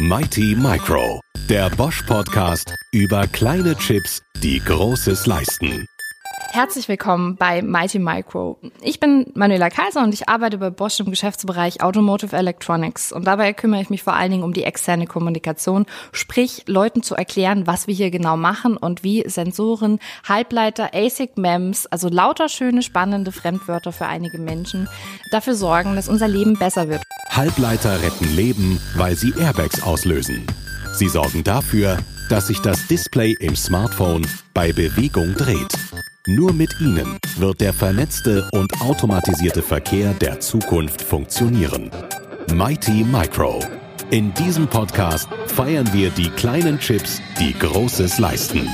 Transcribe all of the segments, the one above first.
Mighty Micro, der Bosch Podcast über kleine Chips, die Großes leisten. Herzlich willkommen bei Mighty Micro. Ich bin Manuela Kaiser und ich arbeite bei Bosch im Geschäftsbereich Automotive Electronics. Und dabei kümmere ich mich vor allen Dingen um die externe Kommunikation, sprich Leuten zu erklären, was wir hier genau machen und wie Sensoren, Halbleiter, ASIC MEMS, also lauter schöne, spannende Fremdwörter für einige Menschen, dafür sorgen, dass unser Leben besser wird. Halbleiter retten Leben, weil sie Airbags auslösen. Sie sorgen dafür, dass sich das Display im Smartphone bei Bewegung dreht. Nur mit ihnen wird der vernetzte und automatisierte Verkehr der Zukunft funktionieren. Mighty Micro. In diesem Podcast feiern wir die kleinen Chips, die Großes leisten.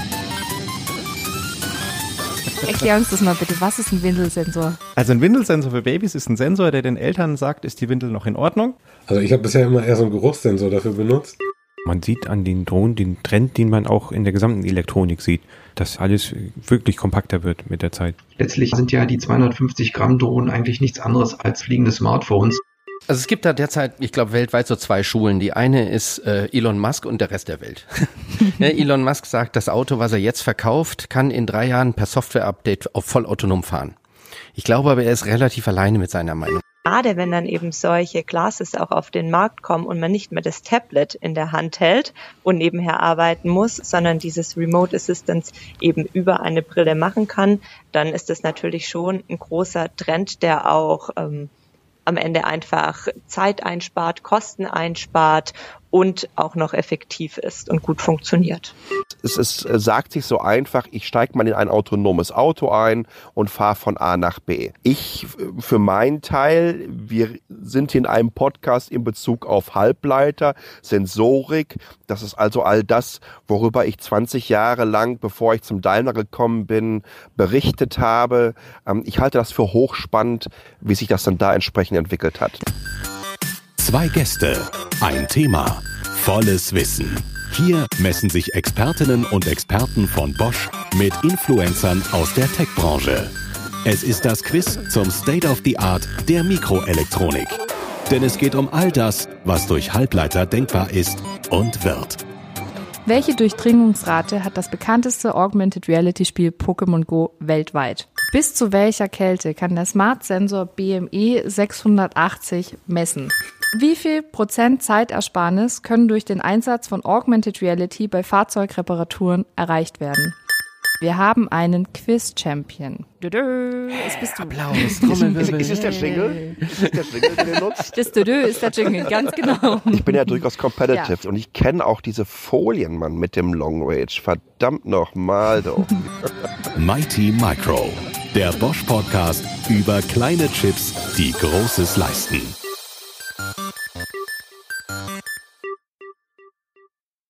Erklär uns das mal bitte. Was ist ein Windelsensor? Also ein Windelsensor für Babys ist ein Sensor, der den Eltern sagt, ist die Windel noch in Ordnung? Also ich habe bisher immer eher so einen Geruchssensor dafür benutzt. Man sieht an den Drohnen den Trend, den man auch in der gesamten Elektronik sieht, dass alles wirklich kompakter wird mit der Zeit. Letztlich sind ja die 250 Gramm Drohnen eigentlich nichts anderes als fliegende Smartphones. Also es gibt da derzeit, ich glaube, weltweit so zwei Schulen. Die eine ist äh, Elon Musk und der Rest der Welt. Elon Musk sagt, das Auto, was er jetzt verkauft, kann in drei Jahren per Software-Update auf vollautonom fahren. Ich glaube aber, er ist relativ alleine mit seiner Meinung gerade wenn dann eben solche Classes auch auf den Markt kommen und man nicht mehr das Tablet in der Hand hält und nebenher arbeiten muss, sondern dieses Remote Assistance eben über eine Brille machen kann, dann ist das natürlich schon ein großer Trend, der auch ähm, am Ende einfach Zeit einspart, Kosten einspart und auch noch effektiv ist und gut funktioniert. Es ist, äh, sagt sich so einfach, ich steige mal in ein autonomes Auto ein und fahre von A nach B. Ich für meinen Teil, wir sind hier in einem Podcast in Bezug auf Halbleiter, Sensorik. Das ist also all das, worüber ich 20 Jahre lang, bevor ich zum Daimler gekommen bin, berichtet habe. Ähm, ich halte das für hochspannend, wie sich das dann da entsprechend entwickelt hat. Zwei Gäste, ein Thema, volles Wissen. Hier messen sich Expertinnen und Experten von Bosch mit Influencern aus der Tech-Branche. Es ist das Quiz zum State of the Art der Mikroelektronik. Denn es geht um all das, was durch Halbleiter denkbar ist und wird. Welche Durchdringungsrate hat das bekannteste Augmented Reality Spiel Pokémon Go weltweit? Bis zu welcher Kälte kann der Smart Sensor BME 680 messen? Wie viel Prozent Zeitersparnis können durch den Einsatz von Augmented Reality bei Fahrzeugreparaturen erreicht werden? Wir haben einen Quiz-Champion. Es bist du. Applaus, Trommelwirbel. Ist, ist, ist es der Jingle? Ist es der Jingle, den ihr nutzt? Das Dödö ist der Jingle, ganz genau. Ich bin ja durchaus competitive ja. und ich kenne auch diese Folien, Mann, mit dem Long Range. Verdammt nochmal, doch. Mighty Micro, der Bosch-Podcast über kleine Chips, die Großes leisten.